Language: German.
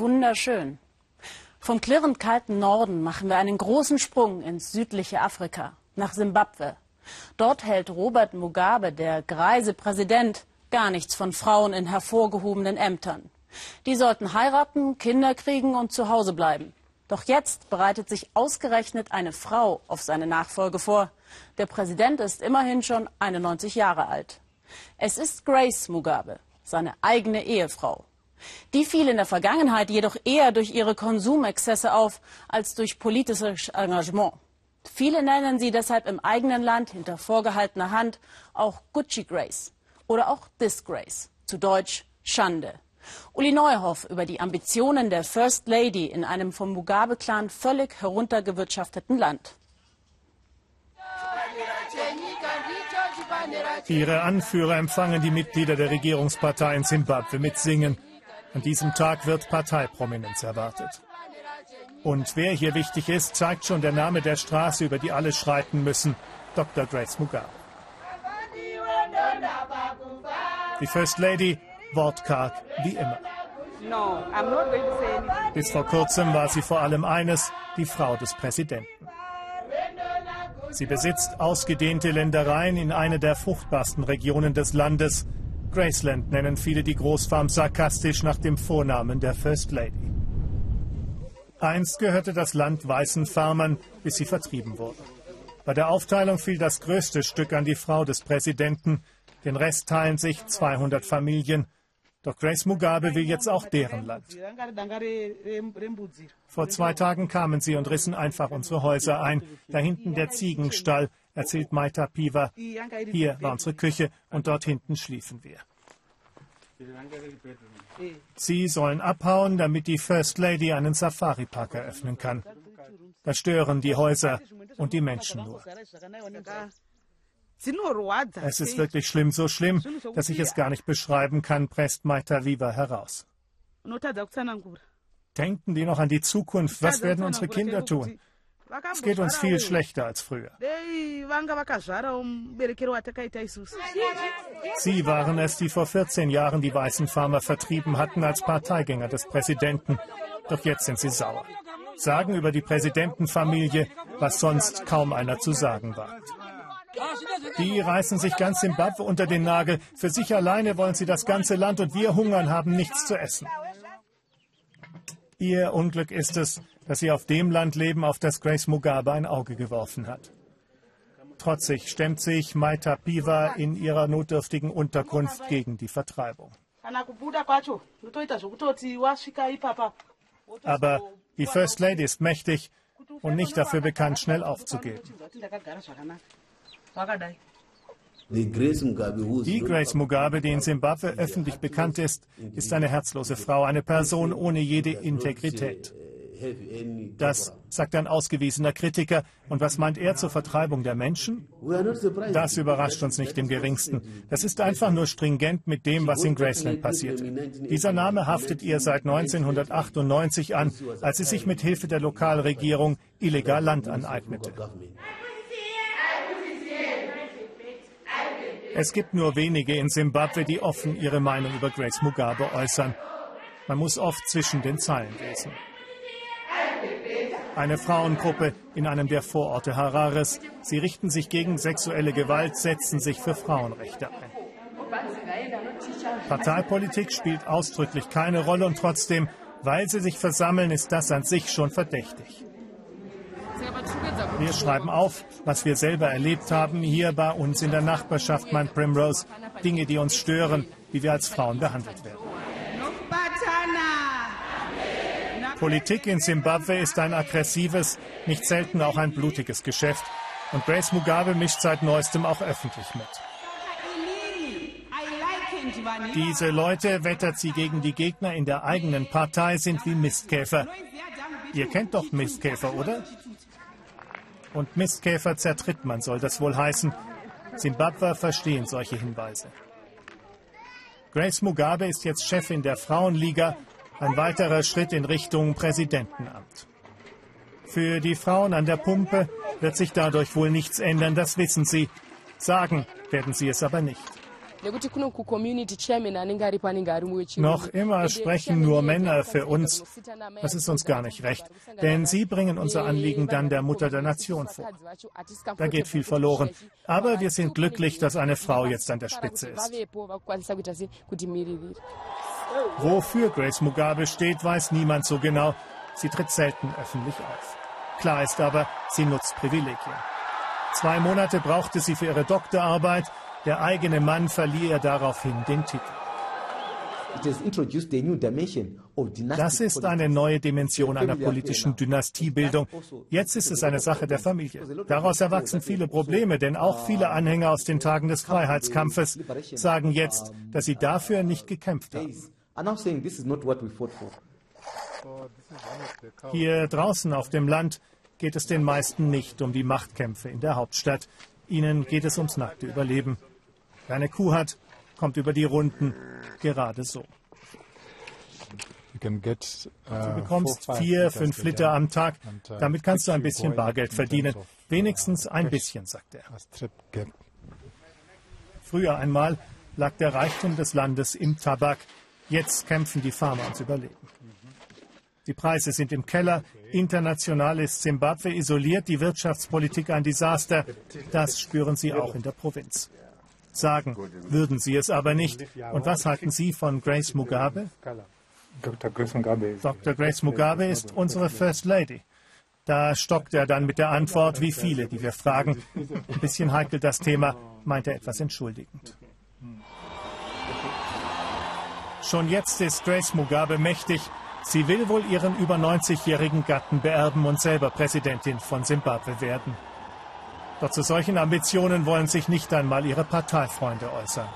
wunderschön. Vom klirrend kalten Norden machen wir einen großen Sprung ins südliche Afrika, nach Simbabwe. Dort hält Robert Mugabe, der greise Präsident, gar nichts von Frauen in hervorgehobenen Ämtern. Die sollten heiraten, Kinder kriegen und zu Hause bleiben. Doch jetzt bereitet sich ausgerechnet eine Frau auf seine Nachfolge vor. Der Präsident ist immerhin schon 91 Jahre alt. Es ist Grace Mugabe, seine eigene Ehefrau. Die fiel in der Vergangenheit jedoch eher durch ihre Konsumexzesse auf als durch politisches Engagement. Viele nennen sie deshalb im eigenen Land hinter vorgehaltener Hand auch Gucci Grace oder auch Disgrace, zu Deutsch Schande. Uli Neuhoff über die Ambitionen der First Lady in einem vom Mugabe-Clan völlig heruntergewirtschafteten Land. Ihre Anführer empfangen die Mitglieder der Regierungspartei in Simbabwe mit Singen. An diesem Tag wird Parteiprominenz erwartet. Und wer hier wichtig ist, zeigt schon der Name der Straße, über die alle schreiten müssen. Dr. Grace Mugabe. Die First Lady, wortkarg wie immer. Bis vor kurzem war sie vor allem eines, die Frau des Präsidenten. Sie besitzt ausgedehnte Ländereien in einer der fruchtbarsten Regionen des Landes. Graceland nennen viele die Großfarm sarkastisch nach dem Vornamen der First Lady. Einst gehörte das Land weißen Farmern, bis sie vertrieben wurden. Bei der Aufteilung fiel das größte Stück an die Frau des Präsidenten. Den Rest teilen sich 200 Familien. Doch Grace Mugabe will jetzt auch deren Land. Vor zwei Tagen kamen sie und rissen einfach unsere Häuser ein. Da hinten der Ziegenstall, erzählt Maita Piva. Hier war unsere Küche und dort hinten schliefen wir. Sie sollen abhauen, damit die First Lady einen Safari-Park eröffnen kann. Da stören die Häuser und die Menschen nur. Es ist wirklich schlimm, so schlimm, dass ich es gar nicht beschreiben kann, presst Maita Viva heraus. Denken die noch an die Zukunft? Was werden unsere Kinder tun? Es geht uns viel schlechter als früher. Sie waren es, die vor 14 Jahren die weißen Farmer vertrieben hatten als Parteigänger des Präsidenten. Doch jetzt sind sie sauer. Sagen über die Präsidentenfamilie, was sonst kaum einer zu sagen wagt. Die reißen sich ganz Simbabwe unter den Nagel. Für sich alleine wollen sie das ganze Land und wir hungern, haben nichts zu essen. Ihr Unglück ist es, dass sie auf dem Land leben, auf das Grace Mugabe ein Auge geworfen hat. Trotzig stemmt sich Maita Piva in ihrer notdürftigen Unterkunft gegen die Vertreibung. Aber die First Lady ist mächtig und nicht dafür bekannt, schnell aufzugeben. Die Grace Mugabe, die in Simbabwe öffentlich bekannt ist, ist eine herzlose Frau, eine Person ohne jede Integrität. Das sagt ein ausgewiesener Kritiker. Und was meint er zur Vertreibung der Menschen? Das überrascht uns nicht im geringsten. Das ist einfach nur stringent mit dem, was in Graceland passierte. Dieser Name haftet ihr seit 1998 an, als sie sich mit Hilfe der Lokalregierung illegal Land aneignete. Es gibt nur wenige in Simbabwe, die offen ihre Meinung über Grace Mugabe äußern. Man muss oft zwischen den Zeilen lesen. Eine Frauengruppe in einem der Vororte Harares. Sie richten sich gegen sexuelle Gewalt, setzen sich für Frauenrechte ein. Parteipolitik spielt ausdrücklich keine Rolle und trotzdem, weil sie sich versammeln, ist das an sich schon verdächtig. Wir schreiben auf, was wir selber erlebt haben, hier bei uns in der Nachbarschaft, mein Primrose, Dinge, die uns stören, wie wir als Frauen behandelt werden. Politik in Simbabwe ist ein aggressives, nicht selten auch ein blutiges Geschäft. Und Grace Mugabe mischt seit neuestem auch öffentlich mit. Diese Leute, wettert sie gegen die Gegner in der eigenen Partei, sind wie Mistkäfer. Ihr kennt doch Mistkäfer, oder? Und Mistkäfer zertritt man, soll das wohl heißen. Simbabwe verstehen solche Hinweise. Grace Mugabe ist jetzt Chefin der Frauenliga ein weiterer Schritt in Richtung Präsidentenamt. Für die Frauen an der Pumpe wird sich dadurch wohl nichts ändern, das wissen sie. Sagen werden sie es aber nicht. Noch immer sprechen nur Männer für uns. Das ist uns gar nicht recht, denn sie bringen unser Anliegen dann der Mutter der Nation vor. Da geht viel verloren. Aber wir sind glücklich, dass eine Frau jetzt an der Spitze ist. Wofür Grace Mugabe steht, weiß niemand so genau. Sie tritt selten öffentlich auf. Klar ist aber, sie nutzt Privilegien. Zwei Monate brauchte sie für ihre Doktorarbeit. Der eigene Mann verlieh ihr daraufhin den Titel. Das ist eine neue Dimension einer politischen Dynastiebildung. Jetzt ist es eine Sache der Familie. Daraus erwachsen viele Probleme, denn auch viele Anhänger aus den Tagen des Freiheitskampfes sagen jetzt, dass sie dafür nicht gekämpft haben. Hier draußen auf dem Land geht es den meisten nicht um die Machtkämpfe in der Hauptstadt. Ihnen geht es ums nackte Überleben. Wer eine Kuh hat, kommt über die Runden gerade so. Du bekommst vier, fünf Liter am Tag. Damit kannst du ein bisschen Bargeld verdienen. Wenigstens ein bisschen, sagt er. Früher einmal lag der Reichtum des Landes im Tabak. Jetzt kämpfen die Farmer ums Überleben. Die Preise sind im Keller. International ist Zimbabwe isoliert, die Wirtschaftspolitik ein Desaster. Das spüren sie auch in der Provinz. Sagen würden sie es aber nicht. Und was halten Sie von Grace Mugabe? Dr. Grace Mugabe ist unsere First Lady. Da stockt er dann mit der Antwort, wie viele, die wir fragen. Ein bisschen heikel das Thema, meint er etwas entschuldigend. Schon jetzt ist Grace Mugabe mächtig. Sie will wohl ihren über 90-jährigen Gatten beerben und selber Präsidentin von Simbabwe werden. Doch zu solchen Ambitionen wollen sich nicht einmal ihre Parteifreunde äußern.